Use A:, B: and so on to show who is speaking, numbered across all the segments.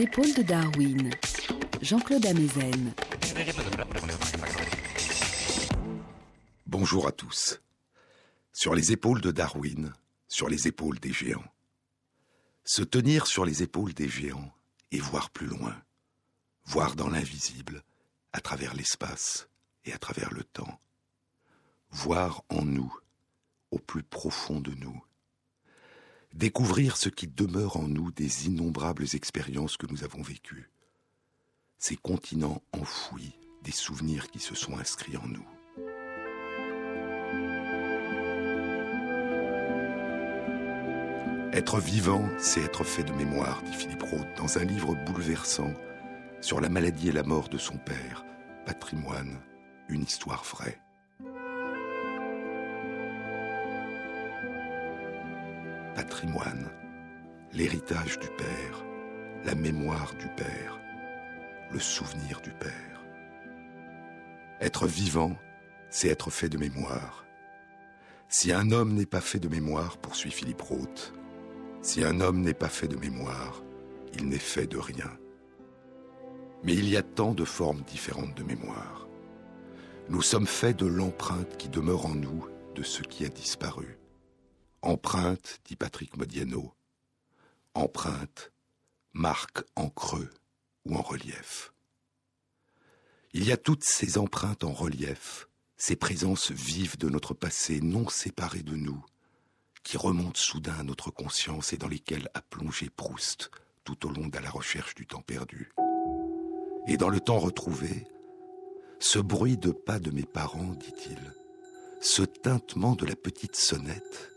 A: Épaules de Darwin, Jean-Claude Amezen.
B: Bonjour à tous. Sur les épaules de Darwin, sur les épaules des géants. Se tenir sur les épaules des géants et voir plus loin, voir dans l'invisible, à travers l'espace et à travers le temps, voir en nous, au plus profond de nous, découvrir ce qui demeure en nous des innombrables expériences que nous avons vécues, ces continents enfouis des souvenirs qui se sont inscrits en nous. Être vivant, c'est être fait de mémoire, dit Philippe Roth dans un livre bouleversant sur la maladie et la mort de son père, Patrimoine, une histoire vraie. Patrimoine, l'héritage du père, la mémoire du père, le souvenir du père. Être vivant, c'est être fait de mémoire. Si un homme n'est pas fait de mémoire, poursuit Philippe Roth, si un homme n'est pas fait de mémoire, il n'est fait de rien. Mais il y a tant de formes différentes de mémoire. Nous sommes faits de l'empreinte qui demeure en nous de ce qui a disparu. Empreinte, dit Patrick Modiano. Empreinte, marque en creux ou en relief. Il y a toutes ces empreintes en relief, ces présences vives de notre passé non séparées de nous, qui remontent soudain à notre conscience et dans lesquelles a plongé Proust tout au long de la recherche du temps perdu. Et dans le temps retrouvé, ce bruit de pas de mes parents, dit-il, ce tintement de la petite sonnette,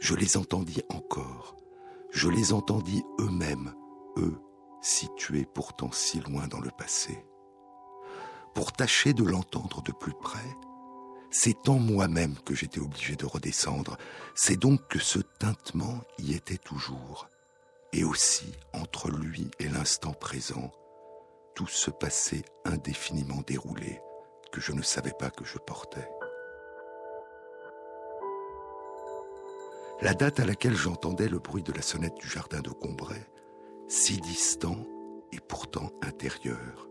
B: je les entendis encore, je les entendis eux-mêmes, eux, situés pourtant si loin dans le passé. Pour tâcher de l'entendre de plus près, c'est en moi-même que j'étais obligé de redescendre. C'est donc que ce tintement y était toujours. Et aussi, entre lui et l'instant présent, tout se passait indéfiniment déroulé que je ne savais pas que je portais. La date à laquelle j'entendais le bruit de la sonnette du jardin de Combray, si distant et pourtant intérieur,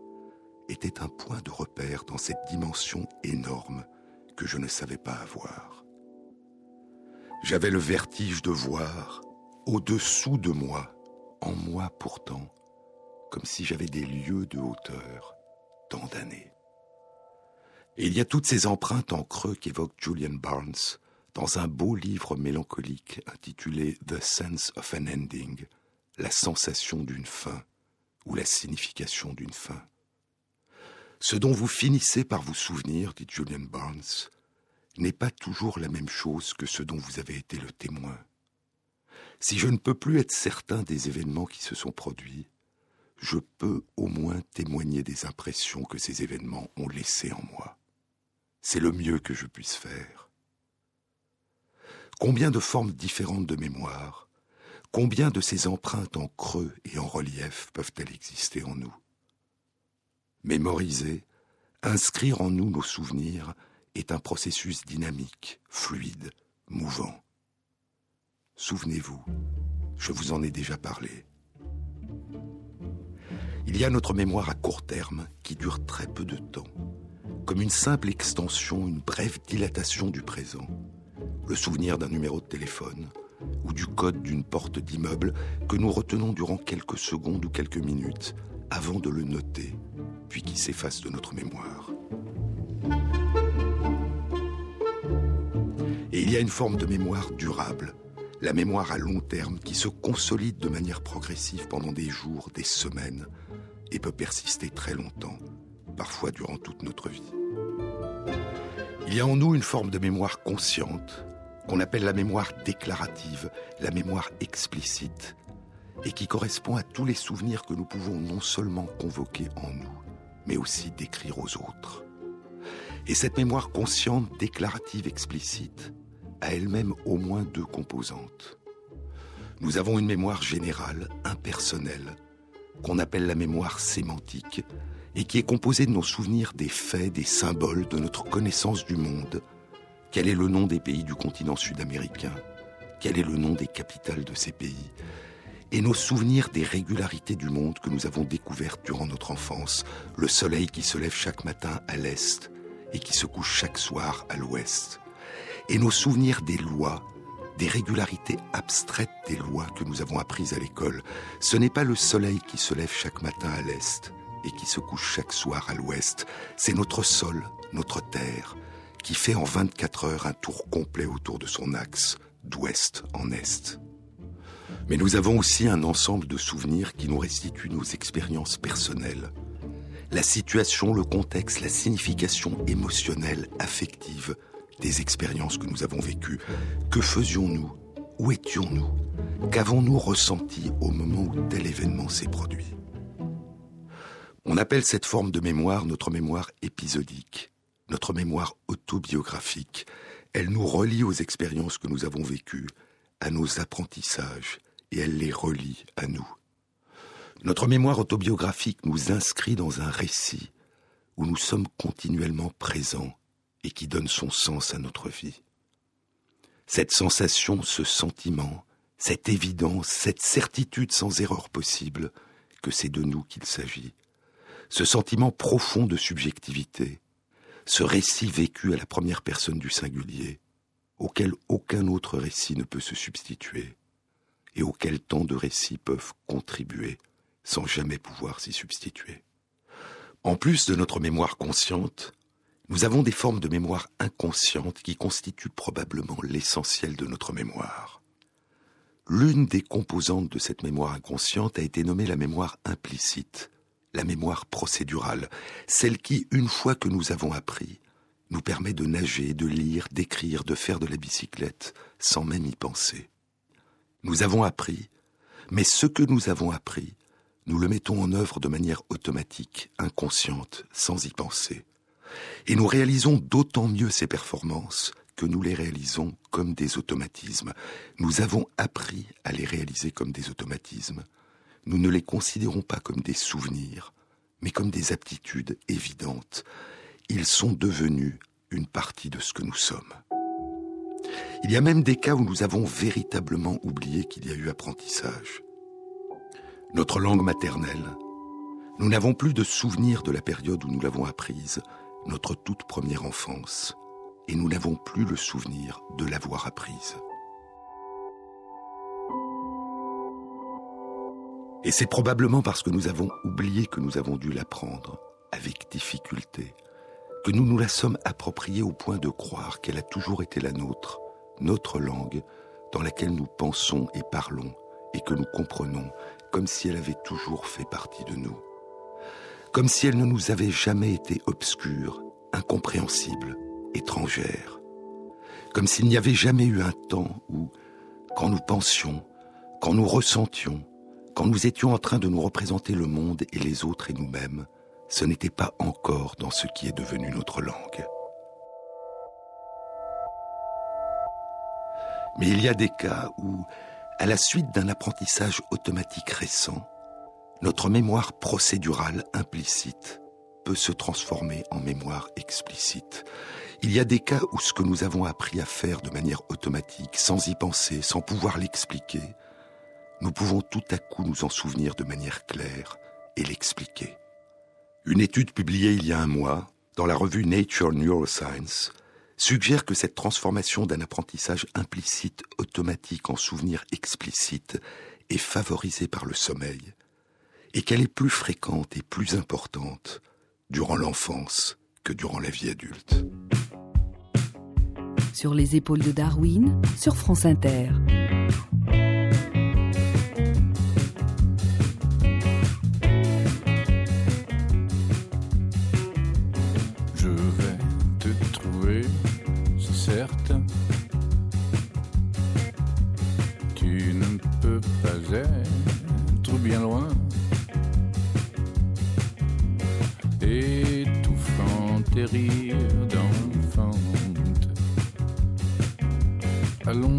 B: était un point de repère dans cette dimension énorme que je ne savais pas avoir. J'avais le vertige de voir, au-dessous de moi, en moi pourtant, comme si j'avais des lieux de hauteur, tant d'années. Et il y a toutes ces empreintes en creux qu'évoque Julian Barnes dans un beau livre mélancolique intitulé The Sense of an Ending, la sensation d'une fin, ou la signification d'une fin. Ce dont vous finissez par vous souvenir, dit Julian Barnes, n'est pas toujours la même chose que ce dont vous avez été le témoin. Si je ne peux plus être certain des événements qui se sont produits, je peux au moins témoigner des impressions que ces événements ont laissées en moi. C'est le mieux que je puisse faire. Combien de formes différentes de mémoire, combien de ces empreintes en creux et en relief peuvent-elles exister en nous? Mémoriser, inscrire en nous nos souvenirs est un processus dynamique, fluide, mouvant. Souvenez-vous, je vous en ai déjà parlé. Il y a notre mémoire à court terme qui dure très peu de temps, comme une simple extension, une brève dilatation du présent, le souvenir d'un numéro de téléphone ou du code d'une porte d'immeuble que nous retenons durant quelques secondes ou quelques minutes avant de le noter puis qui s'efface de notre mémoire. Et il y a une forme de mémoire durable, la mémoire à long terme qui se consolide de manière progressive pendant des jours, des semaines, et peut persister très longtemps, parfois durant toute notre vie. Il y a en nous une forme de mémoire consciente, qu'on appelle la mémoire déclarative, la mémoire explicite, et qui correspond à tous les souvenirs que nous pouvons non seulement convoquer en nous, mais aussi d'écrire aux autres. Et cette mémoire consciente, déclarative, explicite, a elle-même au moins deux composantes. Nous avons une mémoire générale, impersonnelle, qu'on appelle la mémoire sémantique, et qui est composée de nos souvenirs des faits, des symboles, de notre connaissance du monde. Quel est le nom des pays du continent sud-américain? Quel est le nom des capitales de ces pays? Et nos souvenirs des régularités du monde que nous avons découvertes durant notre enfance, le soleil qui se lève chaque matin à l'est et qui se couche chaque soir à l'ouest, et nos souvenirs des lois, des régularités abstraites des lois que nous avons apprises à l'école. Ce n'est pas le soleil qui se lève chaque matin à l'est et qui se couche chaque soir à l'ouest, c'est notre sol, notre terre, qui fait en 24 heures un tour complet autour de son axe, d'ouest en est. Mais nous avons aussi un ensemble de souvenirs qui nous restituent nos expériences personnelles. La situation, le contexte, la signification émotionnelle, affective des expériences que nous avons vécues. Que faisions-nous? Où étions-nous? Qu'avons-nous ressenti au moment où tel événement s'est produit? On appelle cette forme de mémoire notre mémoire épisodique, notre mémoire autobiographique. Elle nous relie aux expériences que nous avons vécues, à nos apprentissages, et elle les relie à nous. Notre mémoire autobiographique nous inscrit dans un récit où nous sommes continuellement présents et qui donne son sens à notre vie. Cette sensation, ce sentiment, cette évidence, cette certitude sans erreur possible que c'est de nous qu'il s'agit, ce sentiment profond de subjectivité, ce récit vécu à la première personne du singulier, auquel aucun autre récit ne peut se substituer, et auquel tant de récits peuvent contribuer sans jamais pouvoir s'y substituer. En plus de notre mémoire consciente, nous avons des formes de mémoire inconsciente qui constituent probablement l'essentiel de notre mémoire. L'une des composantes de cette mémoire inconsciente a été nommée la mémoire implicite, la mémoire procédurale, celle qui, une fois que nous avons appris, nous permet de nager, de lire, d'écrire, de faire de la bicyclette, sans même y penser. Nous avons appris, mais ce que nous avons appris, nous le mettons en œuvre de manière automatique, inconsciente, sans y penser. Et nous réalisons d'autant mieux ces performances que nous les réalisons comme des automatismes. Nous avons appris à les réaliser comme des automatismes. Nous ne les considérons pas comme des souvenirs, mais comme des aptitudes évidentes. Ils sont devenus une partie de ce que nous sommes. Il y a même des cas où nous avons véritablement oublié qu'il y a eu apprentissage. Notre langue maternelle, nous n'avons plus de souvenir de la période où nous l'avons apprise, notre toute première enfance, et nous n'avons plus le souvenir de l'avoir apprise. Et c'est probablement parce que nous avons oublié que nous avons dû l'apprendre, avec difficulté, que nous nous la sommes appropriée au point de croire qu'elle a toujours été la nôtre, notre langue, dans laquelle nous pensons et parlons, et que nous comprenons, comme si elle avait toujours fait partie de nous. Comme si elle ne nous avait jamais été obscure, incompréhensible, étrangère, comme s'il n'y avait jamais eu un temps où, quand nous pensions, quand nous ressentions, quand nous étions en train de nous représenter le monde et les autres et nous-mêmes, ce n'était pas encore dans ce qui est devenu notre langue. Mais il y a des cas où, à la suite d'un apprentissage automatique récent, notre mémoire procédurale implicite peut se transformer en mémoire explicite. Il y a des cas où ce que nous avons appris à faire de manière automatique, sans y penser, sans pouvoir l'expliquer, nous pouvons tout à coup nous en souvenir de manière claire et l'expliquer. Une étude publiée il y a un mois dans la revue Nature Neuroscience suggère que cette transformation d'un apprentissage implicite automatique en souvenir explicite est favorisée par le sommeil et qu'elle est plus fréquente et plus importante durant l'enfance que durant la vie adulte.
A: Sur les épaules de Darwin, sur France Inter.
C: Tes rires d'enfante, allongé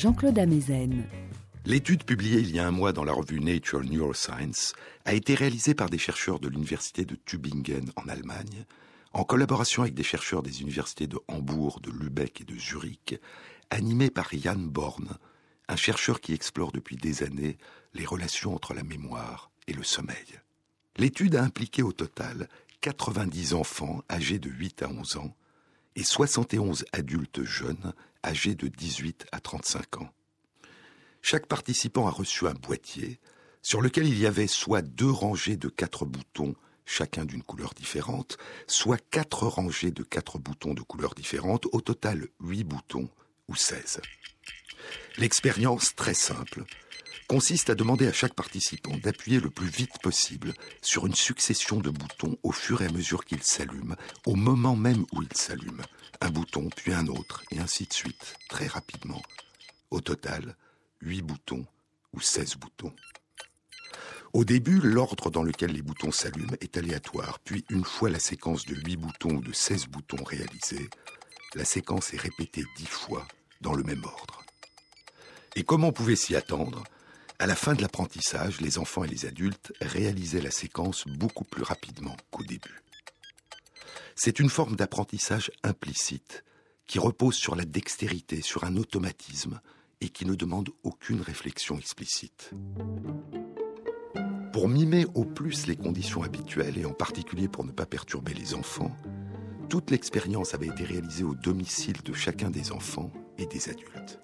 A: Jean-Claude Amezen.
B: L'étude publiée il y a un mois dans la revue Nature Neuroscience a été réalisée par des chercheurs de l'université de Tübingen en Allemagne, en collaboration avec des chercheurs des universités de Hambourg, de Lübeck et de Zurich, animés par Jan Born, un chercheur qui explore depuis des années les relations entre la mémoire et le sommeil. L'étude a impliqué au total 90 enfants âgés de 8 à 11 ans et 71 adultes jeunes âgés de 18 à 35 ans. Chaque participant a reçu un boîtier sur lequel il y avait soit deux rangées de quatre boutons, chacun d'une couleur différente, soit quatre rangées de quatre boutons de couleurs différentes, au total huit boutons ou 16. L'expérience, très simple, consiste à demander à chaque participant d'appuyer le plus vite possible sur une succession de boutons au fur et à mesure qu'ils s'allument, au moment même où ils s'allument. Un bouton, puis un autre, et ainsi de suite, très rapidement. Au total, 8 boutons ou 16 boutons. Au début, l'ordre dans lequel les boutons s'allument est aléatoire, puis une fois la séquence de 8 boutons ou de 16 boutons réalisée, la séquence est répétée 10 fois dans le même ordre. Et comme on pouvait s'y attendre, à la fin de l'apprentissage, les enfants et les adultes réalisaient la séquence beaucoup plus rapidement qu'au début. C'est une forme d'apprentissage implicite qui repose sur la dextérité, sur un automatisme et qui ne demande aucune réflexion explicite. Pour mimer au plus les conditions habituelles et en particulier pour ne pas perturber les enfants, toute l'expérience avait été réalisée au domicile de chacun des enfants et des adultes.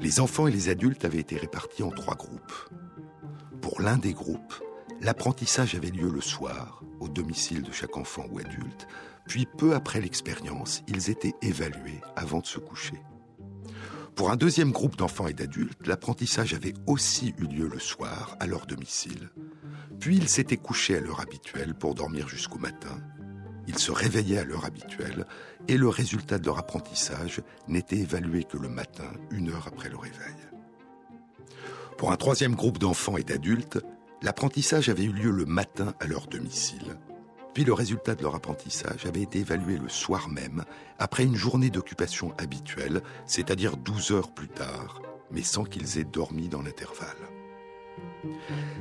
B: Les enfants et les adultes avaient été répartis en trois groupes. Pour l'un des groupes, l'apprentissage avait lieu le soir, au domicile de chaque enfant ou adulte, puis peu après l'expérience, ils étaient évalués avant de se coucher. Pour un deuxième groupe d'enfants et d'adultes, l'apprentissage avait aussi eu lieu le soir, à leur domicile. Puis ils s'étaient couchés à l'heure habituelle pour dormir jusqu'au matin. Ils se réveillaient à l'heure habituelle et le résultat de leur apprentissage n'était évalué que le matin, une heure après le réveil. Pour un troisième groupe d'enfants et d'adultes, l'apprentissage avait eu lieu le matin à leur domicile. Puis le résultat de leur apprentissage avait été évalué le soir même, après une journée d'occupation habituelle, c'est-à-dire 12 heures plus tard, mais sans qu'ils aient dormi dans l'intervalle.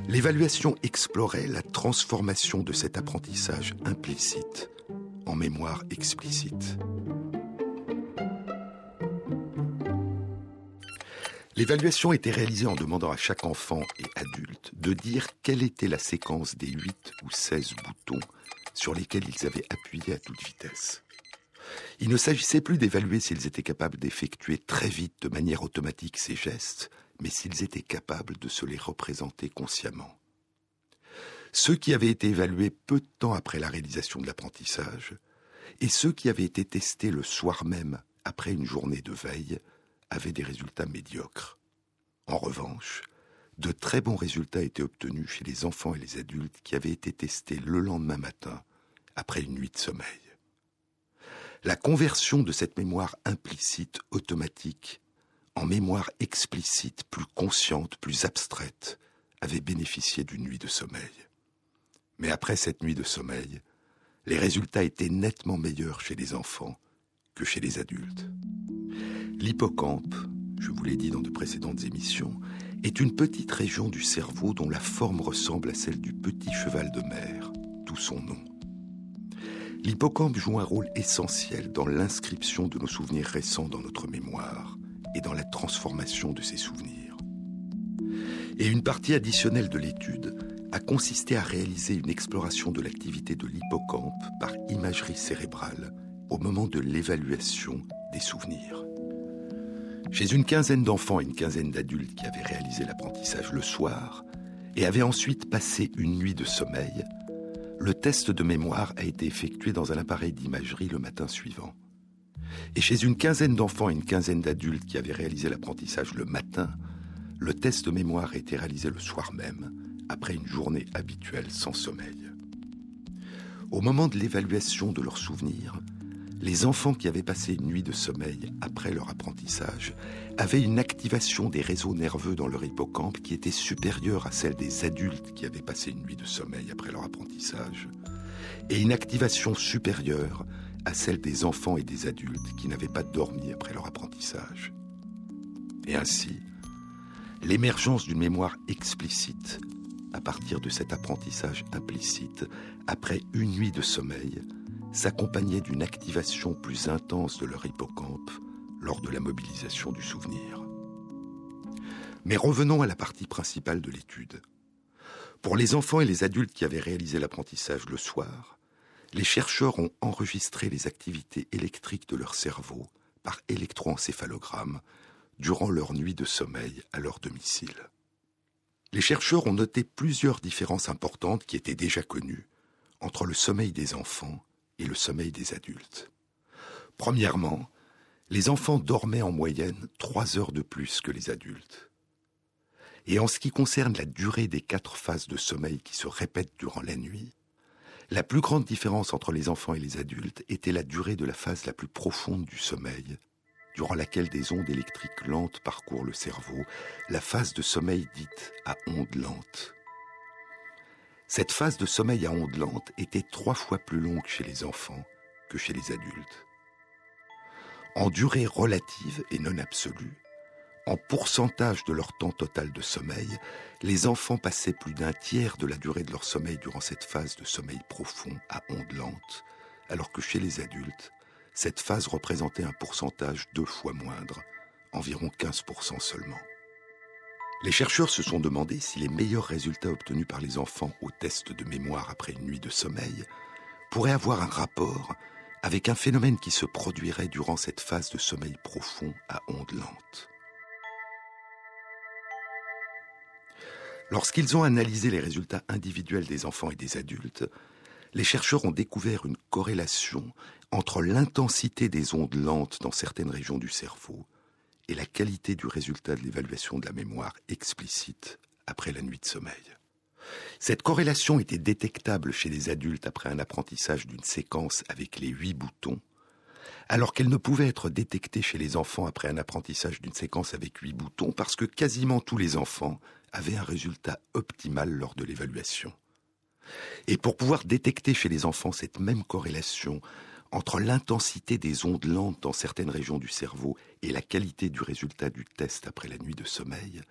B: L'évaluation explorait la transformation de cet apprentissage implicite en mémoire explicite. L'évaluation était réalisée en demandant à chaque enfant et adulte de dire quelle était la séquence des 8 ou 16 boutons sur lesquels ils avaient appuyé à toute vitesse. Il ne s'agissait plus d'évaluer s'ils étaient capables d'effectuer très vite de manière automatique ces gestes, mais s'ils étaient capables de se les représenter consciemment. Ceux qui avaient été évalués peu de temps après la réalisation de l'apprentissage, et ceux qui avaient été testés le soir même après une journée de veille avaient des résultats médiocres. En revanche, de très bons résultats étaient obtenus chez les enfants et les adultes qui avaient été testés le lendemain matin après une nuit de sommeil. La conversion de cette mémoire implicite automatique en mémoire explicite, plus consciente, plus abstraite, avait bénéficié d'une nuit de sommeil. Mais après cette nuit de sommeil, les résultats étaient nettement meilleurs chez les enfants que chez les adultes. L'hippocampe, je vous l'ai dit dans de précédentes émissions, est une petite région du cerveau dont la forme ressemble à celle du petit cheval de mer, d'où son nom. L'hippocampe joue un rôle essentiel dans l'inscription de nos souvenirs récents dans notre mémoire et dans la transformation de ces souvenirs. Et une partie additionnelle de l'étude a consisté à réaliser une exploration de l'activité de l'hippocampe par imagerie cérébrale au moment de l'évaluation des souvenirs. Chez une quinzaine d'enfants et une quinzaine d'adultes qui avaient réalisé l'apprentissage le soir et avaient ensuite passé une nuit de sommeil, le test de mémoire a été effectué dans un appareil d'imagerie le matin suivant. Et chez une quinzaine d'enfants et une quinzaine d'adultes qui avaient réalisé l'apprentissage le matin, le test de mémoire a été réalisé le soir même, après une journée habituelle sans sommeil. Au moment de l'évaluation de leurs souvenirs, les enfants qui avaient passé une nuit de sommeil après leur apprentissage avaient une activation des réseaux nerveux dans leur hippocampe qui était supérieure à celle des adultes qui avaient passé une nuit de sommeil après leur apprentissage, et une activation supérieure à celle des enfants et des adultes qui n'avaient pas dormi après leur apprentissage. Et ainsi, l'émergence d'une mémoire explicite à partir de cet apprentissage implicite, après une nuit de sommeil, s'accompagnait d'une activation plus intense de leur hippocampe lors de la mobilisation du souvenir. Mais revenons à la partie principale de l'étude. Pour les enfants et les adultes qui avaient réalisé l'apprentissage le soir, les chercheurs ont enregistré les activités électriques de leur cerveau par électroencéphalogramme durant leur nuit de sommeil à leur domicile. Les chercheurs ont noté plusieurs différences importantes qui étaient déjà connues entre le sommeil des enfants et le sommeil des adultes. Premièrement, les enfants dormaient en moyenne trois heures de plus que les adultes. Et en ce qui concerne la durée des quatre phases de sommeil qui se répètent durant la nuit, la plus grande différence entre les enfants et les adultes était la durée de la phase la plus profonde du sommeil, durant laquelle des ondes électriques lentes parcourent le cerveau, la phase de sommeil dite à ondes lentes. Cette phase de sommeil à ondes lentes était trois fois plus longue chez les enfants que chez les adultes. En durée relative et non absolue, en pourcentage de leur temps total de sommeil, les enfants passaient plus d'un tiers de la durée de leur sommeil durant cette phase de sommeil profond à ondes lentes, alors que chez les adultes, cette phase représentait un pourcentage deux fois moindre, environ 15% seulement. Les chercheurs se sont demandé si les meilleurs résultats obtenus par les enfants au test de mémoire après une nuit de sommeil pourraient avoir un rapport avec un phénomène qui se produirait durant cette phase de sommeil profond à ondes lentes. Lorsqu'ils ont analysé les résultats individuels des enfants et des adultes, les chercheurs ont découvert une corrélation entre l'intensité des ondes lentes dans certaines régions du cerveau et la qualité du résultat de l'évaluation de la mémoire explicite après la nuit de sommeil. Cette corrélation était détectable chez les adultes après un apprentissage d'une séquence avec les huit boutons, alors qu'elle ne pouvait être détectée chez les enfants après un apprentissage d'une séquence avec huit boutons parce que quasiment tous les enfants avait un résultat optimal lors de l'évaluation. Et pour pouvoir détecter chez les enfants cette même corrélation entre l'intensité des ondes lentes dans certaines régions du cerveau et la qualité du résultat du test après la nuit de sommeil,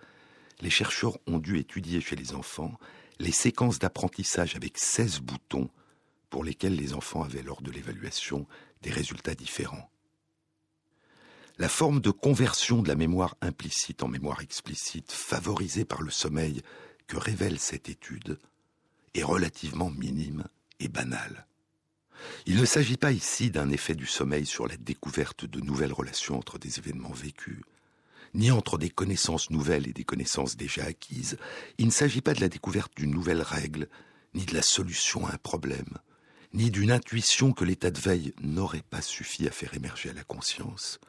B: les chercheurs ont dû étudier chez les enfants les séquences d'apprentissage avec 16 boutons pour lesquels les enfants avaient lors de l'évaluation des résultats différents. La forme de conversion de la mémoire implicite en mémoire explicite favorisée par le sommeil que révèle cette étude est relativement minime et banale. Il ne s'agit pas ici d'un effet du sommeil sur la découverte de nouvelles relations entre des événements vécus, ni entre des connaissances nouvelles et des connaissances déjà acquises. Il ne s'agit pas de la découverte d'une nouvelle règle, ni de la solution à un problème, ni d'une intuition que l'état de veille n'aurait pas suffi à faire émerger à la conscience.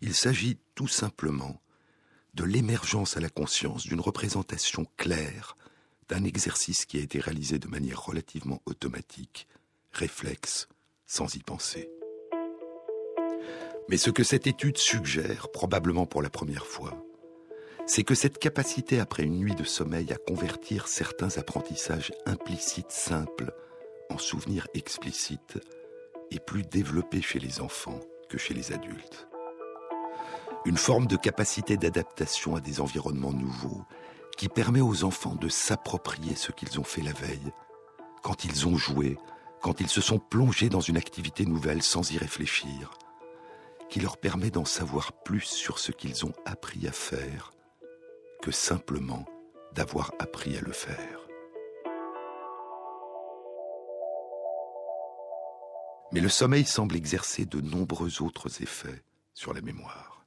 B: Il s'agit tout simplement de l'émergence à la conscience d'une représentation claire d'un exercice qui a été réalisé de manière relativement automatique, réflexe, sans y penser. Mais ce que cette étude suggère, probablement pour la première fois, c'est que cette capacité après une nuit de sommeil à convertir certains apprentissages implicites simples en souvenirs explicites est plus développée chez les enfants que chez les adultes. Une forme de capacité d'adaptation à des environnements nouveaux qui permet aux enfants de s'approprier ce qu'ils ont fait la veille, quand ils ont joué, quand ils se sont plongés dans une activité nouvelle sans y réfléchir, qui leur permet d'en savoir plus sur ce qu'ils ont appris à faire que simplement d'avoir appris à le faire. Mais le sommeil semble exercer de nombreux autres effets sur la mémoire.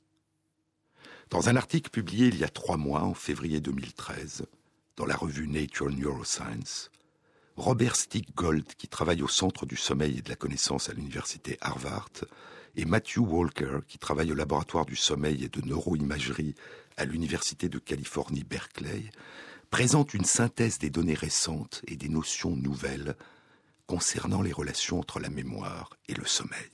B: Dans un article publié il y a trois mois, en février 2013, dans la revue Nature Neuroscience, Robert Stick-Gold, qui travaille au Centre du sommeil et de la connaissance à l'université Harvard, et Matthew Walker, qui travaille au laboratoire du sommeil et de neuroimagerie à l'Université de Californie Berkeley, présente une synthèse des données récentes et des notions nouvelles concernant les relations entre la mémoire et le sommeil.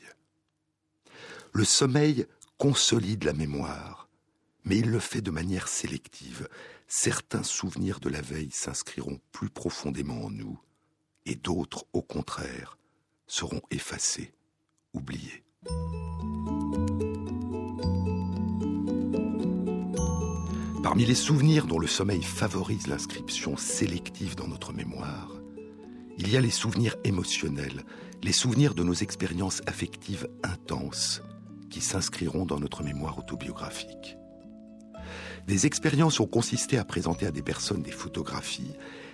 B: Le sommeil consolide la mémoire, mais il le fait de manière sélective. Certains souvenirs de la veille s'inscriront plus profondément en nous, et d'autres, au contraire, seront effacés, oubliés. Parmi les souvenirs dont le sommeil favorise l'inscription sélective dans notre mémoire, il y a les souvenirs émotionnels, les souvenirs de nos expériences affectives intenses qui s'inscriront dans notre mémoire autobiographique. Des expériences ont consisté à présenter à des personnes des photographies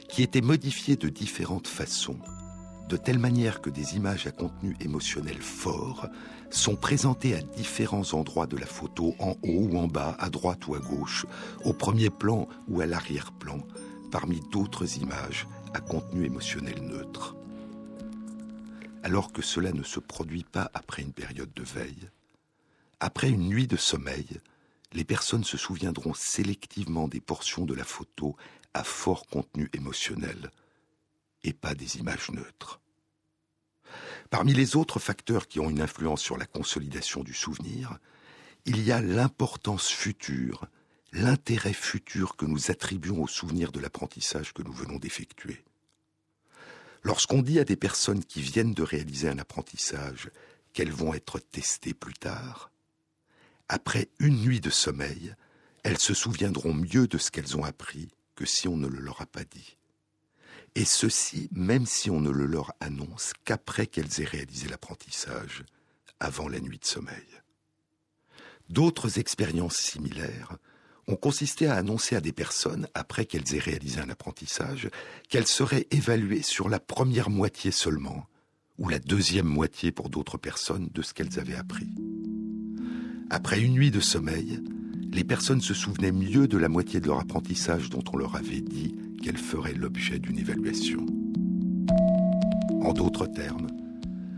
B: qui étaient modifiées de différentes façons, de telle manière que des images à contenu émotionnel fort sont présentées à différents endroits de la photo, en haut ou en bas, à droite ou à gauche, au premier plan ou à l'arrière-plan, parmi d'autres images à contenu émotionnel neutre. Alors que cela ne se produit pas après une période de veille, après une nuit de sommeil, les personnes se souviendront sélectivement des portions de la photo à fort contenu émotionnel et pas des images neutres. Parmi les autres facteurs qui ont une influence sur la consolidation du souvenir, il y a l'importance future, l'intérêt futur que nous attribuons au souvenir de l'apprentissage que nous venons d'effectuer. Lorsqu'on dit à des personnes qui viennent de réaliser un apprentissage qu'elles vont être testées plus tard, après une nuit de sommeil, elles se souviendront mieux de ce qu'elles ont appris que si on ne le leur a pas dit. Et ceci, même si on ne le leur annonce qu'après qu'elles aient réalisé l'apprentissage, avant la nuit de sommeil. D'autres expériences similaires ont consisté à annoncer à des personnes, après qu'elles aient réalisé un apprentissage, qu'elles seraient évaluées sur la première moitié seulement, ou la deuxième moitié pour d'autres personnes de ce qu'elles avaient appris. Après une nuit de sommeil, les personnes se souvenaient mieux de la moitié de leur apprentissage dont on leur avait dit qu'elle ferait l'objet d'une évaluation. En d'autres termes,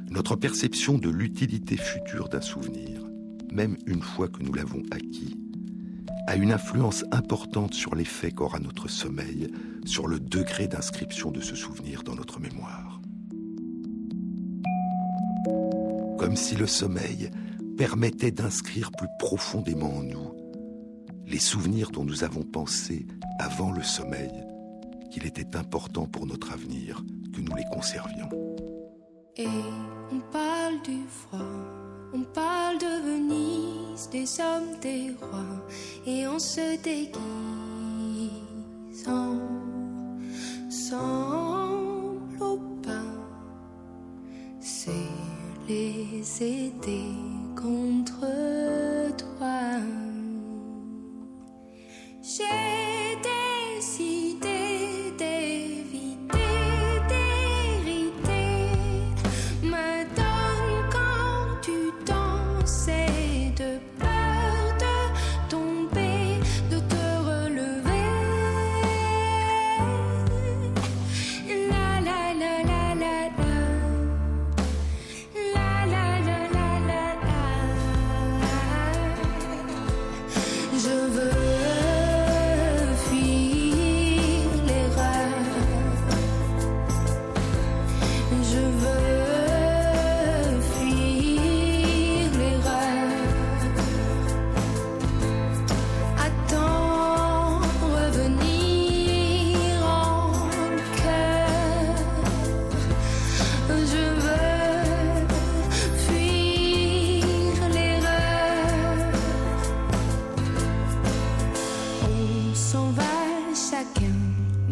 B: notre perception de l'utilité future d'un souvenir, même une fois que nous l'avons acquis, a une influence importante sur l'effet qu'aura notre sommeil, sur le degré d'inscription de ce souvenir dans notre mémoire. Comme si le sommeil permettait d'inscrire plus profondément en nous les souvenirs dont nous avons pensé avant le sommeil qu'il était important pour notre avenir que nous les conservions.
A: Et on parle du froid, on parle de Venise, des hommes, des rois, et on se déguise en pas C'est les aider contre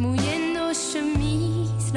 D: mouillé nos
A: chemises,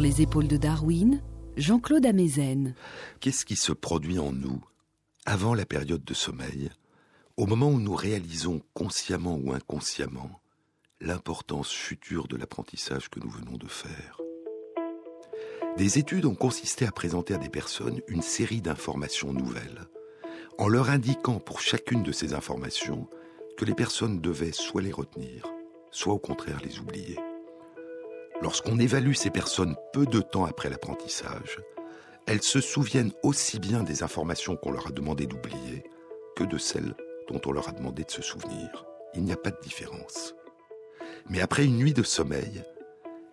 A: Les épaules de Darwin, Jean-Claude Amezen.
B: Qu'est-ce qui se produit en nous avant la période de sommeil, au moment où nous réalisons consciemment ou inconsciemment l'importance future de l'apprentissage que nous venons de faire? Des études ont consisté à présenter à des personnes une série d'informations nouvelles, en leur indiquant pour chacune de ces informations que les personnes devaient soit les retenir, soit au contraire les oublier. Lorsqu'on évalue ces personnes peu de temps après l'apprentissage, elles se souviennent aussi bien des informations qu'on leur a demandé d'oublier que de celles dont on leur a demandé de se souvenir. Il n'y a pas de différence. Mais après une nuit de sommeil,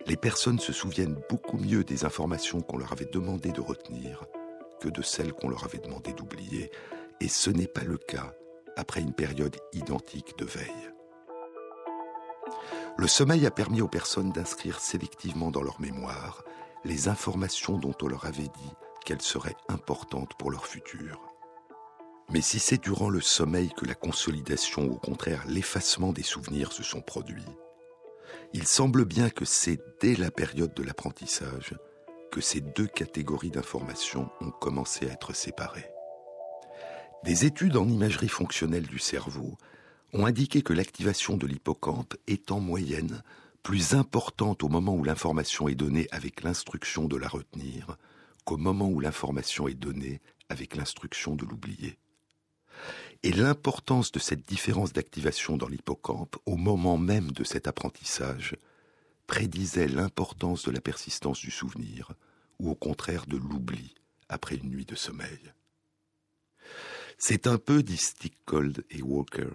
B: les personnes se souviennent beaucoup mieux des informations qu'on leur avait demandé de retenir que de celles qu'on leur avait demandé d'oublier. Et ce n'est pas le cas après une période identique de veille. Le sommeil a permis aux personnes d'inscrire sélectivement dans leur mémoire les informations dont on leur avait dit qu'elles seraient importantes pour leur futur. Mais si c'est durant le sommeil que la consolidation ou au contraire l'effacement des souvenirs se sont produits, il semble bien que c'est dès la période de l'apprentissage que ces deux catégories d'informations ont commencé à être séparées. Des études en imagerie fonctionnelle du cerveau ont indiqué que l'activation de l'hippocampe est en moyenne plus importante au moment où l'information est donnée avec l'instruction de la retenir qu'au moment où l'information est donnée avec l'instruction de l'oublier. Et l'importance de cette différence d'activation dans l'hippocampe au moment même de cet apprentissage prédisait l'importance de la persistance du souvenir ou au contraire de l'oubli après une nuit de sommeil. C'est un peu, dit Stickgold et Walker,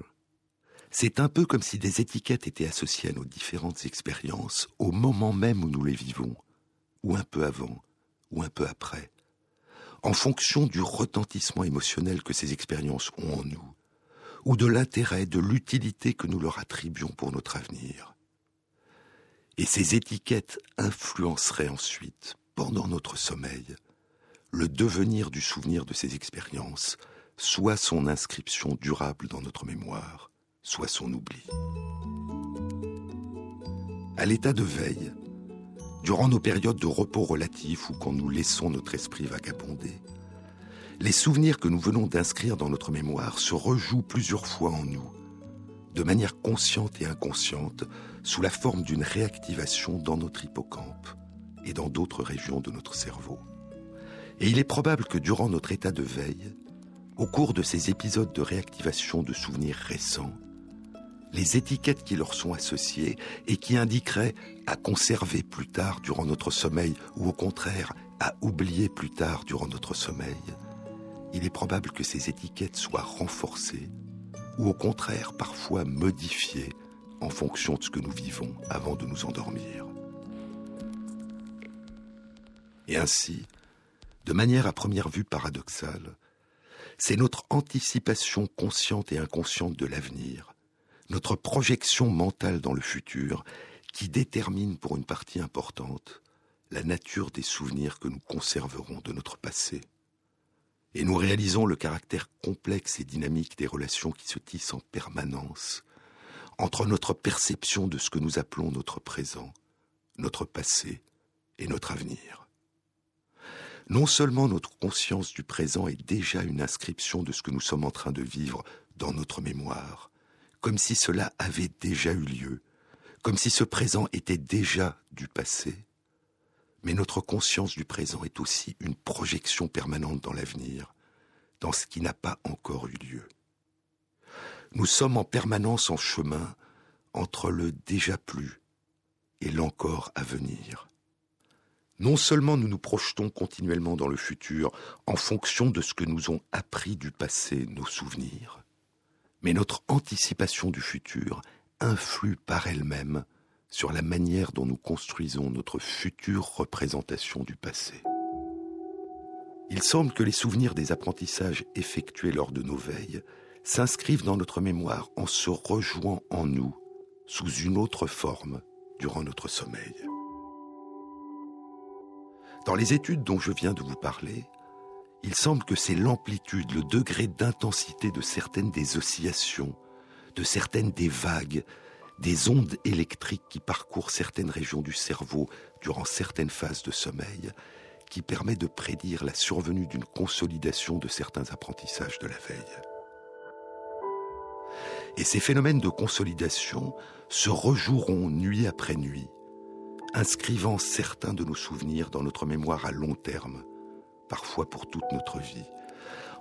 B: c'est un peu comme si des étiquettes étaient associées à nos différentes expériences au moment même où nous les vivons, ou un peu avant, ou un peu après, en fonction du retentissement émotionnel que ces expériences ont en nous, ou de l'intérêt, de l'utilité que nous leur attribuons pour notre avenir. Et ces étiquettes influenceraient ensuite, pendant notre sommeil, le devenir du souvenir de ces expériences, soit son inscription durable dans notre mémoire, soit son oubli. À l'état de veille, durant nos périodes de repos relatif ou quand nous laissons notre esprit vagabonder, les souvenirs que nous venons d'inscrire dans notre mémoire se rejouent plusieurs fois en nous, de manière consciente et inconsciente, sous la forme d'une réactivation dans notre hippocampe et dans d'autres régions de notre cerveau. Et il est probable que durant notre état de veille, au cours de ces épisodes de réactivation de souvenirs récents, les étiquettes qui leur sont associées et qui indiqueraient à conserver plus tard durant notre sommeil ou au contraire à oublier plus tard durant notre sommeil, il est probable que ces étiquettes soient renforcées ou au contraire parfois modifiées en fonction de ce que nous vivons avant de nous endormir. Et ainsi, de manière à première vue paradoxale, c'est notre anticipation consciente et inconsciente de l'avenir notre projection mentale dans le futur qui détermine pour une partie importante la nature des souvenirs que nous conserverons de notre passé. Et nous réalisons le caractère complexe et dynamique des relations qui se tissent en permanence entre notre perception de ce que nous appelons notre présent, notre passé et notre avenir. Non seulement notre conscience du présent est déjà une inscription de ce que nous sommes en train de vivre dans notre mémoire, comme si cela avait déjà eu lieu, comme si ce présent était déjà du passé, mais notre conscience du présent est aussi une projection permanente dans l'avenir, dans ce qui n'a pas encore eu lieu. Nous sommes en permanence en chemin entre le déjà plus et l'encore à venir. Non seulement nous nous projetons continuellement dans le futur en fonction de ce que nous ont appris du passé nos souvenirs, mais notre anticipation du futur influe par elle-même sur la manière dont nous construisons notre future représentation du passé. Il semble que les souvenirs des apprentissages effectués lors de nos veilles s'inscrivent dans notre mémoire en se rejouant en nous sous une autre forme durant notre sommeil. Dans les études dont je viens de vous parler, il semble que c'est l'amplitude, le degré d'intensité de certaines des oscillations, de certaines des vagues, des ondes électriques qui parcourent certaines régions du cerveau durant certaines phases de sommeil, qui permet de prédire la survenue d'une consolidation de certains apprentissages de la veille. Et ces phénomènes de consolidation se rejoueront nuit après nuit, inscrivant certains de nos souvenirs dans notre mémoire à long terme, parfois pour toute notre vie,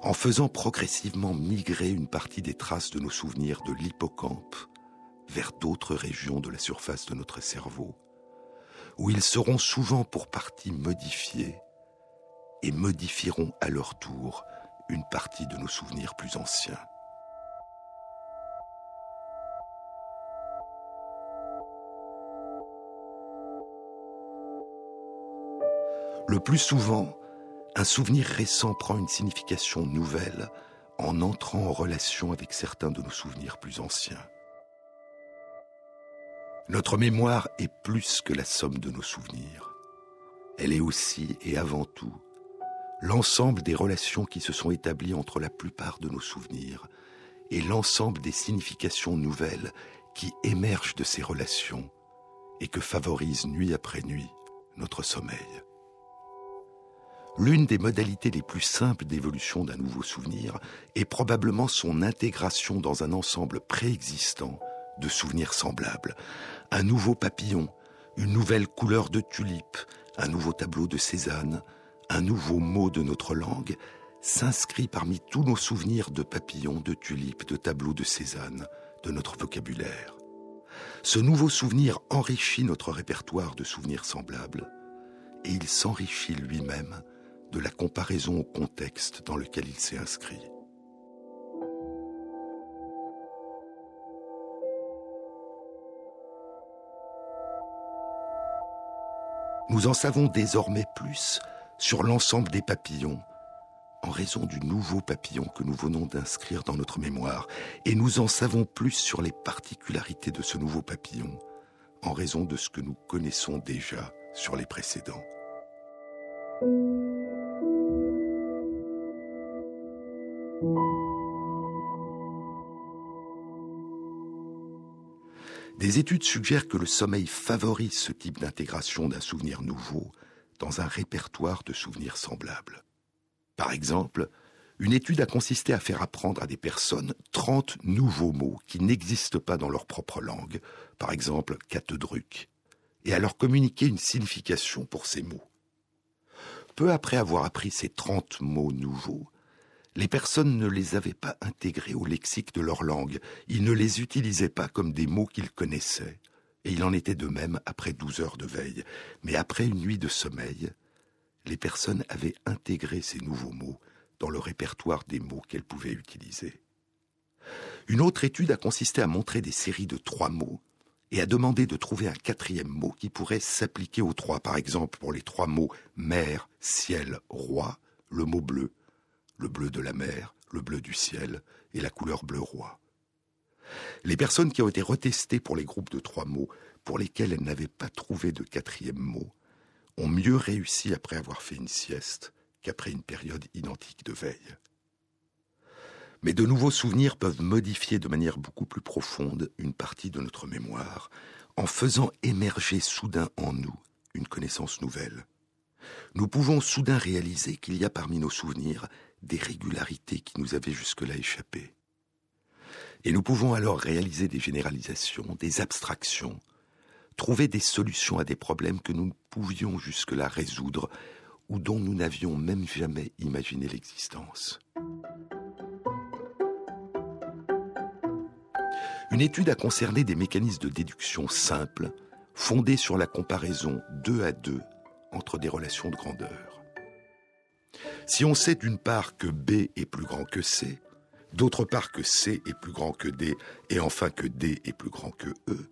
B: en faisant progressivement migrer une partie des traces de nos souvenirs de l'hippocampe vers d'autres régions de la surface de notre cerveau, où ils seront souvent pour partie modifiés et modifieront à leur tour une partie de nos souvenirs plus anciens. Le plus souvent, un souvenir récent prend une signification nouvelle en entrant en relation avec certains de nos souvenirs plus anciens. Notre mémoire est plus que la somme de nos souvenirs. Elle est aussi et avant tout l'ensemble des relations qui se sont établies entre la plupart de nos souvenirs et l'ensemble des significations nouvelles qui émergent de ces relations et que favorisent nuit après nuit notre sommeil. L'une des modalités les plus simples d'évolution d'un nouveau souvenir est probablement son intégration dans un ensemble préexistant de souvenirs semblables. Un nouveau papillon, une nouvelle couleur de tulipe, un nouveau tableau de Cézanne, un nouveau mot de notre langue s'inscrit parmi tous nos souvenirs de papillons, de tulipes, de tableaux de Cézanne, de notre vocabulaire. Ce nouveau souvenir enrichit notre répertoire de souvenirs semblables et il s'enrichit lui-même de la comparaison au contexte dans lequel il s'est inscrit. Nous en savons désormais plus sur l'ensemble des papillons en raison du nouveau papillon que nous venons d'inscrire dans notre mémoire, et nous en savons plus sur les particularités de ce nouveau papillon en raison de ce que nous connaissons déjà sur les précédents. Des études suggèrent que le sommeil favorise ce type d'intégration d'un souvenir nouveau dans un répertoire de souvenirs semblables. Par exemple, une étude a consisté à faire apprendre à des personnes 30 nouveaux mots qui n'existent pas dans leur propre langue, par exemple catedruc, et à leur communiquer une signification pour ces mots. Peu après avoir appris ces 30 mots nouveaux, les personnes ne les avaient pas intégrés au lexique de leur langue, ils ne les utilisaient pas comme des mots qu'ils connaissaient, et il en était de même après douze heures de veille. Mais après une nuit de sommeil, les personnes avaient intégré ces nouveaux mots dans le répertoire des mots qu'elles pouvaient utiliser. Une autre étude a consisté à montrer des séries de trois mots et à demander de trouver un quatrième mot qui pourrait s'appliquer aux trois. Par exemple, pour les trois mots mer, ciel, roi, le mot bleu le bleu de la mer, le bleu du ciel et la couleur bleu roi. Les personnes qui ont été retestées pour les groupes de trois mots, pour lesquels elles n'avaient pas trouvé de quatrième mot, ont mieux réussi après avoir fait une sieste qu'après une période identique de veille. Mais de nouveaux souvenirs peuvent modifier de manière beaucoup plus profonde une partie de notre mémoire, en faisant émerger soudain en nous une connaissance nouvelle. Nous pouvons soudain réaliser qu'il y a parmi nos souvenirs des régularités qui nous avaient jusque-là échappé. Et nous pouvons alors réaliser des généralisations, des abstractions, trouver des solutions à des problèmes que nous ne pouvions jusque-là résoudre ou dont nous n'avions même jamais imaginé l'existence. Une étude a concerné des mécanismes de déduction simples, fondés sur la comparaison deux à deux entre des relations de grandeur. Si on sait d'une part que B est plus grand que C, d'autre part que C est plus grand que D, et enfin que D est plus grand que E,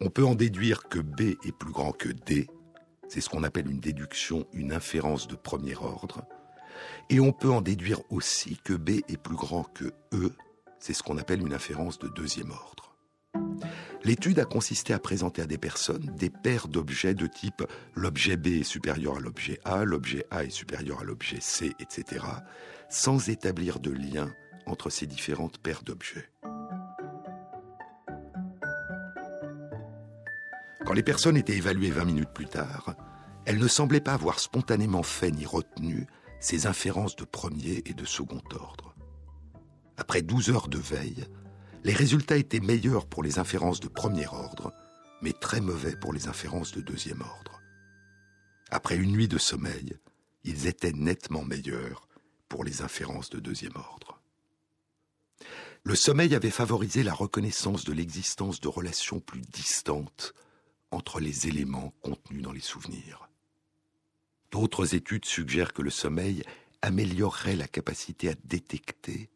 B: on peut en déduire que B est plus grand que D, c'est ce qu'on appelle une déduction, une inférence de premier ordre, et on peut en déduire aussi que B est plus grand que E, c'est ce qu'on appelle une inférence de deuxième ordre. L'étude a consisté à présenter à des personnes des paires d'objets de type l'objet B est supérieur à l'objet A, l'objet A est supérieur à l'objet C, etc., sans établir de lien entre ces différentes paires d'objets. Quand les personnes étaient évaluées 20 minutes plus tard, elles ne semblaient pas avoir spontanément fait ni retenu ces inférences de premier et de second ordre. Après 12 heures de veille, les résultats étaient meilleurs pour les inférences de premier ordre, mais très mauvais pour les inférences de deuxième ordre. Après une nuit de sommeil, ils étaient nettement meilleurs pour les inférences de deuxième ordre. Le sommeil avait favorisé la reconnaissance de l'existence de relations plus distantes entre les éléments contenus dans les souvenirs. D'autres études suggèrent que le sommeil améliorerait la capacité à détecter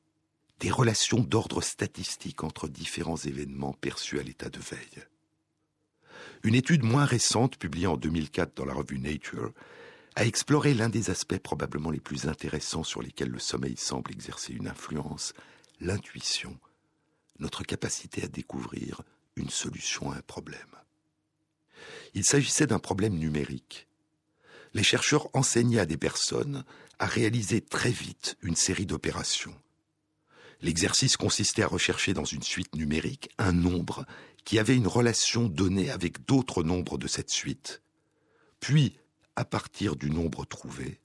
B: des relations d'ordre statistique entre différents événements perçus à l'état de veille. Une étude moins récente, publiée en 2004 dans la revue Nature, a exploré l'un des aspects probablement les plus intéressants sur lesquels le sommeil semble exercer une influence, l'intuition, notre capacité à découvrir une solution à un problème. Il s'agissait d'un problème numérique. Les chercheurs enseignaient à des personnes à réaliser très vite une série d'opérations. L'exercice consistait à rechercher dans une suite numérique un nombre qui avait une relation donnée avec d'autres nombres de cette suite. Puis, à partir du nombre trouvé,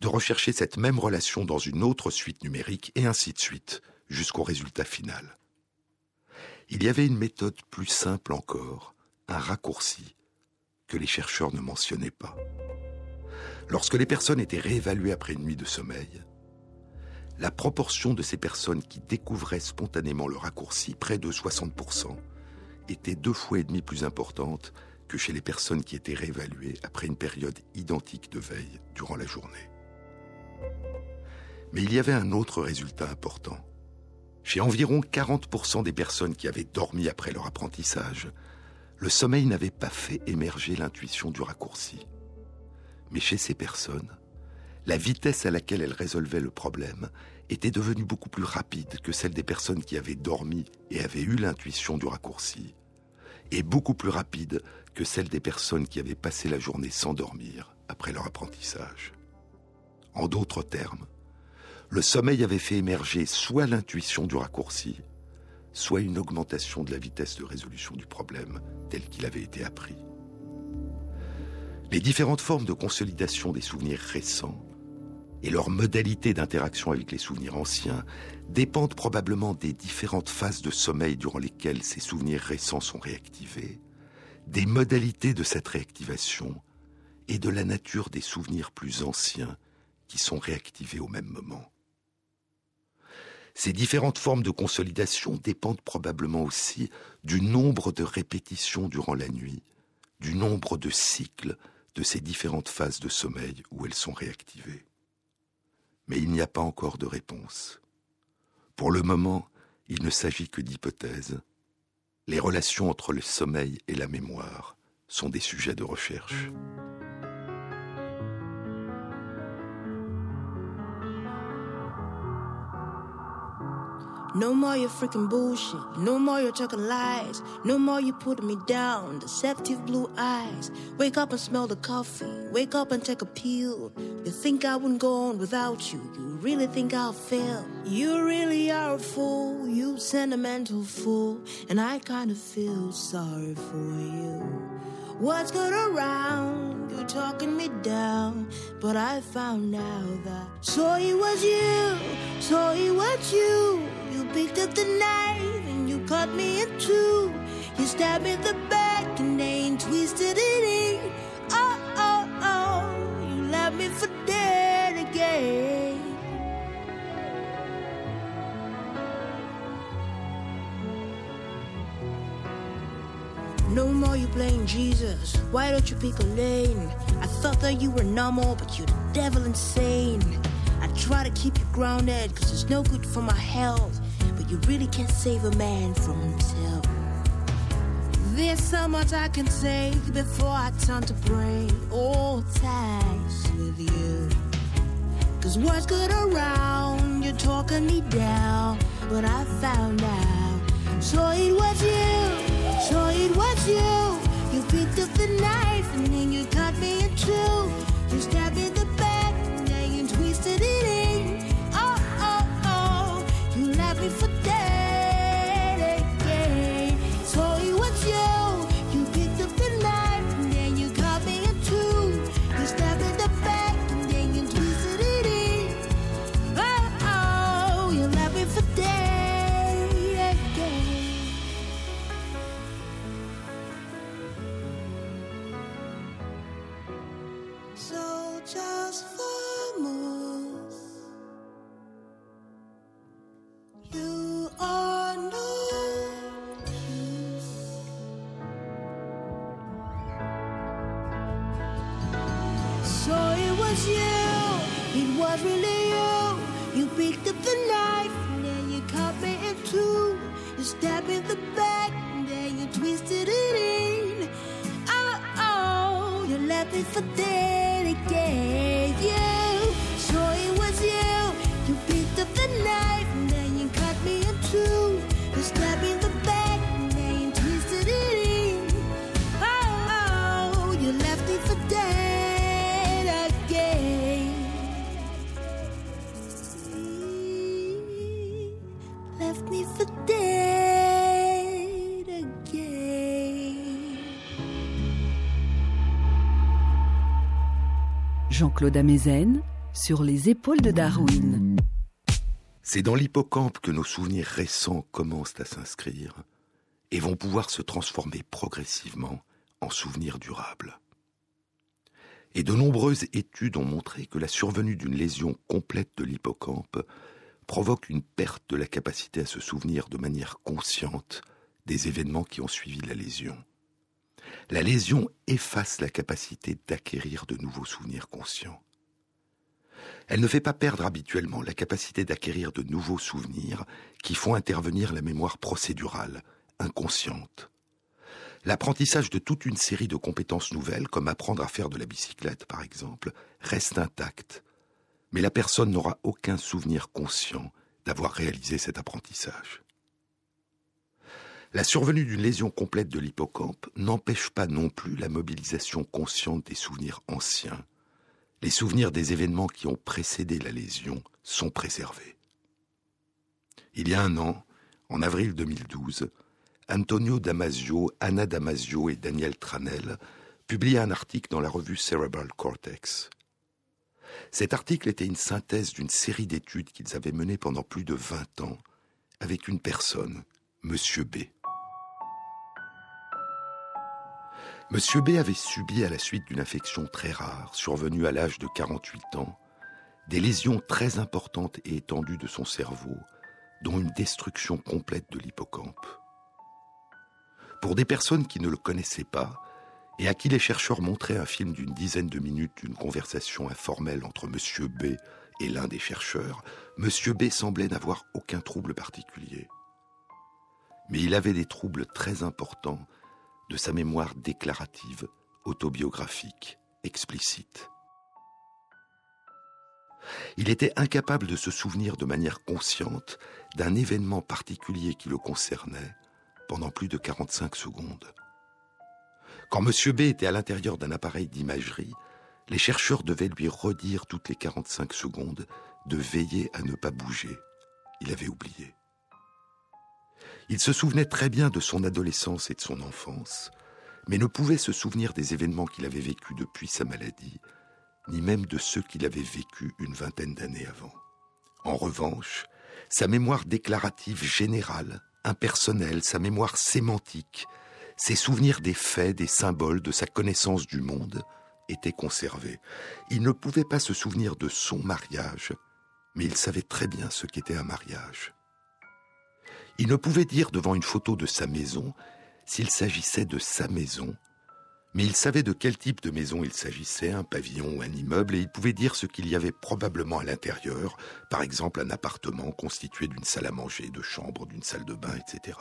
B: de rechercher cette même relation dans une autre suite numérique et ainsi de suite, jusqu'au résultat final. Il y avait une méthode plus simple encore, un raccourci, que les chercheurs ne mentionnaient pas. Lorsque les personnes étaient réévaluées après une nuit de sommeil, la proportion de ces personnes qui découvraient spontanément le raccourci, près de 60%, était deux fois et demi plus importante que chez les personnes qui étaient réévaluées après une période identique de veille durant la journée. Mais il y avait un autre résultat important. Chez environ 40% des personnes qui avaient dormi après leur apprentissage, le sommeil n'avait pas fait émerger l'intuition du raccourci. Mais chez ces personnes, la vitesse à laquelle elles résolvaient le problème était devenue beaucoup plus rapide que celle des personnes qui avaient dormi et avaient eu l'intuition du raccourci, et beaucoup plus rapide que celle des personnes qui avaient passé la journée sans dormir après leur apprentissage. En d'autres termes, le sommeil avait fait émerger soit l'intuition du raccourci, soit une augmentation de la vitesse de résolution du problème tel qu'il avait été appris. Les différentes formes de consolidation des souvenirs récents et leurs modalités d'interaction avec les souvenirs anciens dépendent probablement des différentes phases de sommeil durant lesquelles ces souvenirs récents sont réactivés, des modalités de cette réactivation et de la nature des souvenirs plus anciens qui sont réactivés au même moment. Ces différentes formes de consolidation dépendent probablement aussi du nombre de répétitions durant la nuit, du nombre de cycles de ces différentes phases de sommeil où elles sont réactivées. Mais il n'y a pas encore de réponse. Pour le moment, il ne s'agit que d'hypothèses. Les relations entre le sommeil et la mémoire sont des sujets de recherche.
E: No more your freaking bullshit. No more your talking lies. No more you putting me down. Deceptive blue eyes. Wake up and smell the coffee. Wake up and take a pill. You think I wouldn't go on without you. You really think I'll fail. You really are a fool. You sentimental fool. And I kind of feel sorry for you. What's good around? You talking me down, but I found out that so it was you, so it was you. Picked up the knife and you cut me in two. You stabbed me in the back and then twisted it in. Oh oh oh, you left me for dead again. No more you playing Jesus. Why don't you pick a lane? I thought that you were normal, but you're the devil insane. I try to keep you grounded, cause it's no good for my health. You really can't save a man from himself. There's so much I can say before I turn to break all ties with you. Cause what's good around, you're talking me down, but I found out. So it was you. So it was you. You picked up the knife really you. You picked up the knife and then you cut me in two. You stabbed in the back and then you twisted it in. Oh, oh, you left me for dead
A: Jean-Claude Amezen sur les épaules de Darwin.
B: C'est dans l'hippocampe que nos souvenirs récents commencent à s'inscrire et vont pouvoir se transformer progressivement en souvenirs durables. Et de nombreuses études ont montré que la survenue d'une lésion complète de l'hippocampe provoque une perte de la capacité à se souvenir de manière consciente des événements qui ont suivi la lésion. La lésion efface la capacité d'acquérir de nouveaux souvenirs conscients. Elle ne fait pas perdre habituellement la capacité d'acquérir de nouveaux souvenirs qui font intervenir la mémoire procédurale, inconsciente. L'apprentissage de toute une série de compétences nouvelles, comme apprendre à faire de la bicyclette par exemple, reste intact, mais la personne n'aura aucun souvenir conscient d'avoir réalisé cet apprentissage. La survenue d'une lésion complète de l'hippocampe n'empêche pas non plus la mobilisation consciente des souvenirs anciens. Les souvenirs des événements qui ont précédé la lésion sont préservés. Il y a un an, en avril 2012, Antonio Damasio, Anna Damasio et Daniel Tranel publiaient un article dans la revue Cerebral Cortex. Cet article était une synthèse d'une série d'études qu'ils avaient menées pendant plus de 20 ans avec une personne, Monsieur B. Monsieur B avait subi à la suite d'une infection très rare, survenue à l'âge de 48 ans, des lésions très importantes et étendues de son cerveau, dont une destruction complète de l'hippocampe. Pour des personnes qui ne le connaissaient pas, et à qui les chercheurs montraient un film d'une dizaine de minutes d'une conversation informelle entre Monsieur B et l'un des chercheurs, Monsieur B semblait n'avoir aucun trouble particulier. Mais il avait des troubles très importants de sa mémoire déclarative, autobiographique, explicite. Il était incapable de se souvenir de manière consciente d'un événement particulier qui le concernait pendant plus de 45 secondes. Quand M. B était à l'intérieur d'un appareil d'imagerie, les chercheurs devaient lui redire toutes les 45 secondes de veiller à ne pas bouger. Il avait oublié. Il se souvenait très bien de son adolescence et de son enfance, mais ne pouvait se souvenir des événements qu'il avait vécus depuis sa maladie, ni même de ceux qu'il avait vécus une vingtaine d'années avant. En revanche, sa mémoire déclarative générale, impersonnelle, sa mémoire sémantique, ses souvenirs des faits, des symboles, de sa connaissance du monde étaient conservés. Il ne pouvait pas se souvenir de son mariage, mais il savait très bien ce qu'était un mariage. Il ne pouvait dire devant une photo de sa maison s'il s'agissait de sa maison mais il savait de quel type de maison il s'agissait, un pavillon ou un immeuble, et il pouvait dire ce qu'il y avait probablement à l'intérieur, par exemple un appartement constitué d'une salle à manger, de chambres, d'une salle de bain, etc.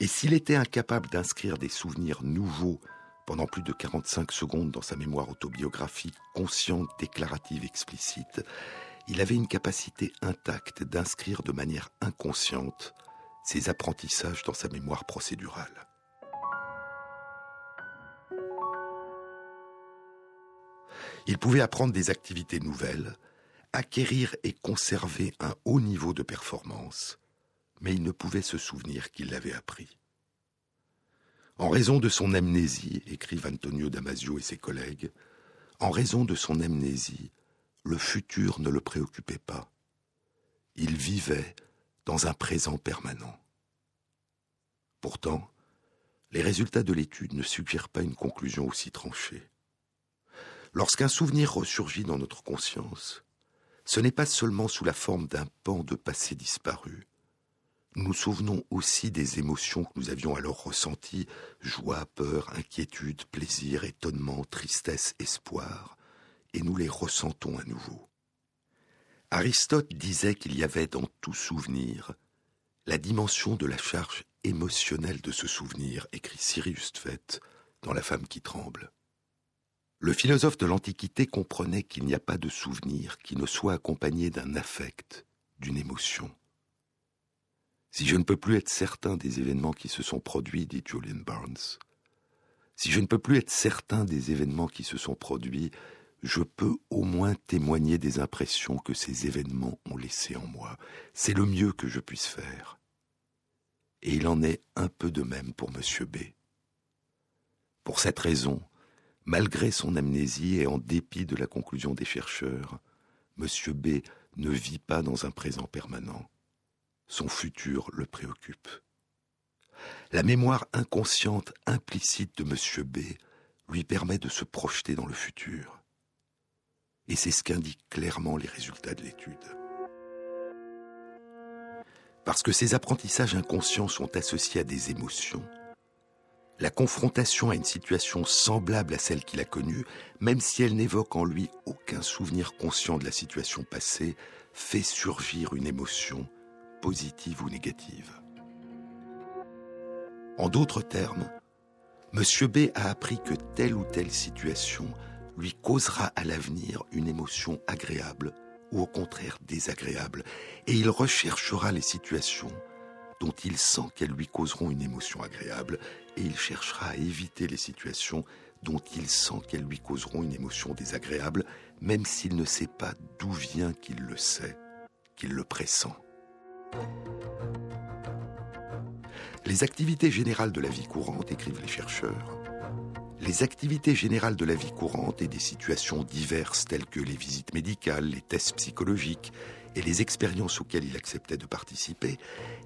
B: Et s'il était incapable d'inscrire des souvenirs nouveaux pendant plus de 45 secondes dans sa mémoire autobiographique, consciente, déclarative, explicite, il avait une capacité intacte d'inscrire de manière inconsciente ses apprentissages dans sa mémoire procédurale. Il pouvait apprendre des activités nouvelles, acquérir et conserver un haut niveau de performance, mais il ne pouvait se souvenir qu'il l'avait appris. En raison de son amnésie, écrivent Antonio Damasio et ses collègues, en raison de son amnésie, le futur ne le préoccupait pas. Il vivait dans un présent permanent. Pourtant, les résultats de l'étude ne suggèrent pas une conclusion aussi tranchée. Lorsqu'un souvenir ressurgit dans notre conscience, ce n'est pas seulement sous la forme d'un pan de passé disparu. Nous nous souvenons aussi des émotions que nous avions alors ressenties, joie, peur, inquiétude, plaisir, étonnement, tristesse, espoir, et nous les ressentons à nouveau. Aristote disait qu'il y avait dans tout souvenir la dimension de la charge émotionnelle de ce souvenir, écrit Sirius Tfet dans La femme qui tremble. Le philosophe de l'Antiquité comprenait qu'il n'y a pas de souvenir qui ne soit accompagné d'un affect, d'une émotion. Si je ne peux plus être certain des événements qui se sont produits, dit Julian Barnes, si je ne peux plus être certain des événements qui se sont produits, je peux au moins témoigner des impressions que ces événements ont laissées en moi. C'est le mieux que je puisse faire. Et il en est un peu de même pour M. B. Pour cette raison, Malgré son amnésie et en dépit de la conclusion des chercheurs, M. B ne vit pas dans un présent permanent. Son futur le préoccupe. La mémoire inconsciente implicite de M. B lui permet de se projeter dans le futur. Et c'est ce qu'indiquent clairement les résultats de l'étude. Parce que ces apprentissages inconscients sont associés à des émotions, la confrontation à une situation semblable à celle qu'il a connue, même si elle n'évoque en lui aucun souvenir conscient de la situation passée, fait surgir une émotion, positive ou négative. En d'autres termes, M. B a appris que telle ou telle situation lui causera à l'avenir une émotion agréable ou au contraire désagréable, et il recherchera les situations dont il sent qu'elles lui causeront une émotion agréable, et il cherchera à éviter les situations dont il sent qu'elles lui causeront une émotion désagréable, même s'il ne sait pas d'où vient qu'il le sait, qu'il le pressent. Les activités générales de la vie courante, écrivent les chercheurs, les activités générales de la vie courante et des situations diverses telles que les visites médicales, les tests psychologiques et les expériences auxquelles il acceptait de participer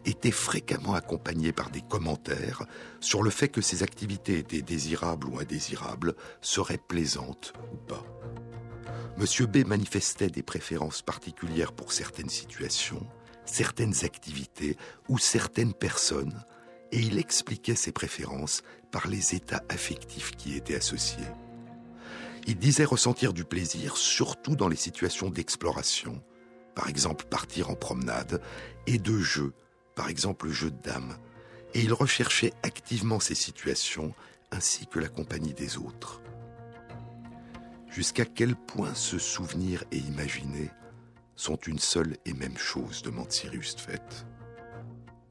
B: étaient fréquemment accompagnées par des commentaires sur le fait que ces activités étaient désirables ou indésirables, seraient plaisantes ou pas. Monsieur B manifestait des préférences particulières pour certaines situations, certaines activités ou certaines personnes, et il expliquait ses préférences par les états affectifs qui étaient associés. Il disait ressentir du plaisir surtout dans les situations d'exploration, par exemple partir en promenade, et de jeu, par exemple le jeu de dames, et il recherchait activement ces situations ainsi que la compagnie des autres. Jusqu'à quel point se souvenir et imaginer sont une seule et même chose demande Sirius Fett.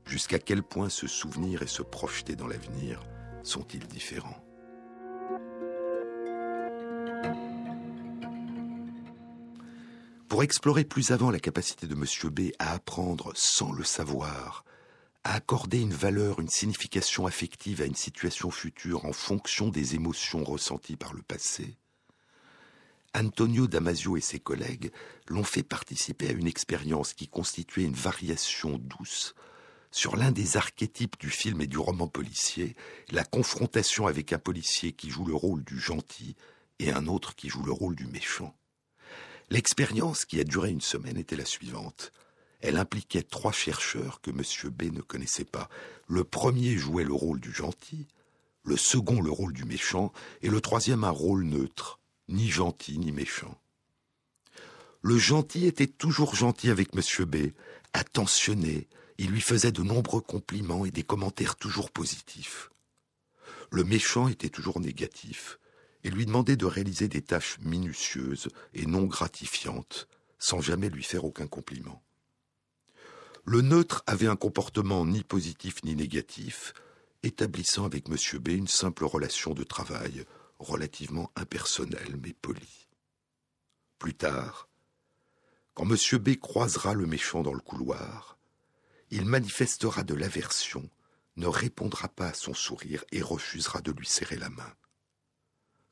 B: Jusqu'à quel point se souvenir et se projeter dans l'avenir sont-ils différents Pour explorer plus avant la capacité de M. B à apprendre sans le savoir, à accorder une valeur, une signification affective à une situation future en fonction des émotions ressenties par le passé, Antonio Damasio et ses collègues l'ont fait participer à une expérience qui constituait une variation douce sur l'un des archétypes du film et du roman policier, la confrontation avec un policier qui joue le rôle du gentil et un autre qui joue le rôle du méchant. L'expérience, qui a duré une semaine, était la suivante. Elle impliquait trois chercheurs que M. B ne connaissait pas. Le premier jouait le rôle du gentil, le second le rôle du méchant, et le troisième un rôle neutre, ni gentil ni méchant. Le gentil était toujours gentil avec M. B, attentionné, il lui faisait de nombreux compliments et des commentaires toujours positifs. Le méchant était toujours négatif, et lui demandait de réaliser des tâches minutieuses et non gratifiantes, sans jamais lui faire aucun compliment. Le neutre avait un comportement ni positif ni négatif, établissant avec M. B une simple relation de travail, relativement impersonnelle mais polie. Plus tard, quand M. B croisera le méchant dans le couloir, il manifestera de l'aversion, ne répondra pas à son sourire et refusera de lui serrer la main.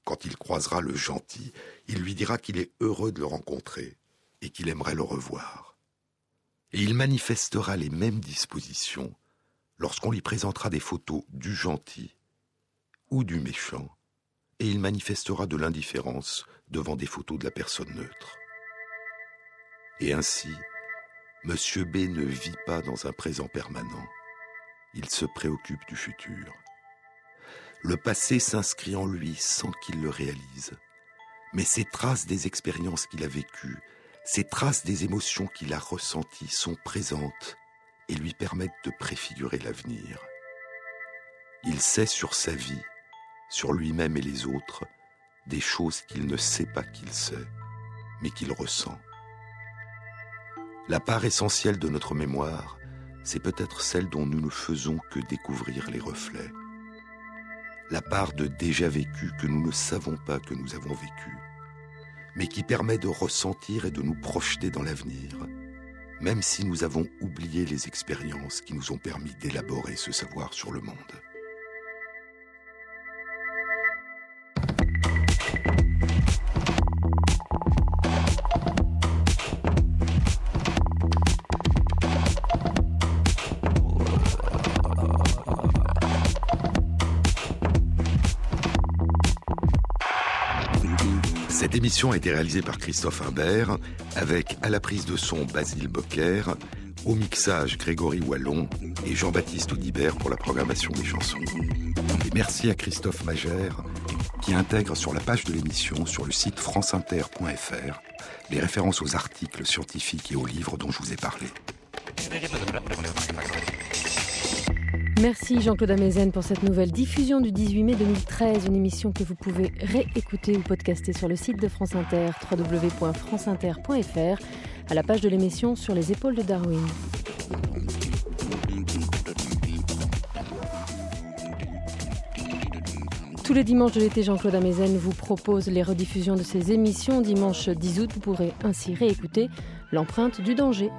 B: Quand il croisera le gentil, il lui dira qu'il est heureux de le rencontrer et qu'il aimerait le revoir. Et il manifestera les mêmes dispositions lorsqu'on lui présentera des photos du gentil ou du méchant, et il manifestera de l'indifférence devant des photos de la personne neutre. Et ainsi, M. B ne vit pas dans un présent permanent, il se préoccupe du futur. Le passé s'inscrit en lui sans qu'il le réalise. Mais ces traces des expériences qu'il a vécues, ces traces des émotions qu'il a ressenties sont présentes et lui permettent de préfigurer l'avenir. Il sait sur sa vie, sur lui-même et les autres, des choses qu'il ne sait pas qu'il sait, mais qu'il ressent. La part essentielle de notre mémoire, c'est peut-être celle dont nous ne faisons que découvrir les reflets la part de déjà vécu que nous ne savons pas que nous avons vécu, mais qui permet de ressentir et de nous projeter dans l'avenir, même si nous avons oublié les expériences qui nous ont permis d'élaborer ce savoir sur le monde. Cette émission a été réalisée par Christophe Imbert, avec à la prise de son Basile Bocquer, au mixage Grégory Wallon et Jean-Baptiste Audibert pour la programmation des chansons. Et merci à Christophe Magère qui intègre sur la page de l'émission sur le site franceinter.fr les références aux articles scientifiques et aux livres dont je vous ai parlé.
F: Merci Jean-Claude Amezen pour cette nouvelle diffusion du 18 mai 2013, une émission que vous pouvez réécouter ou podcaster sur le site de France Inter, www.franceinter.fr, à la page de l'émission sur les épaules de Darwin. Tous les dimanches de l'été, Jean-Claude Amezen vous propose les rediffusions de ses émissions. Dimanche 10 août, vous pourrez ainsi réécouter L'empreinte du danger.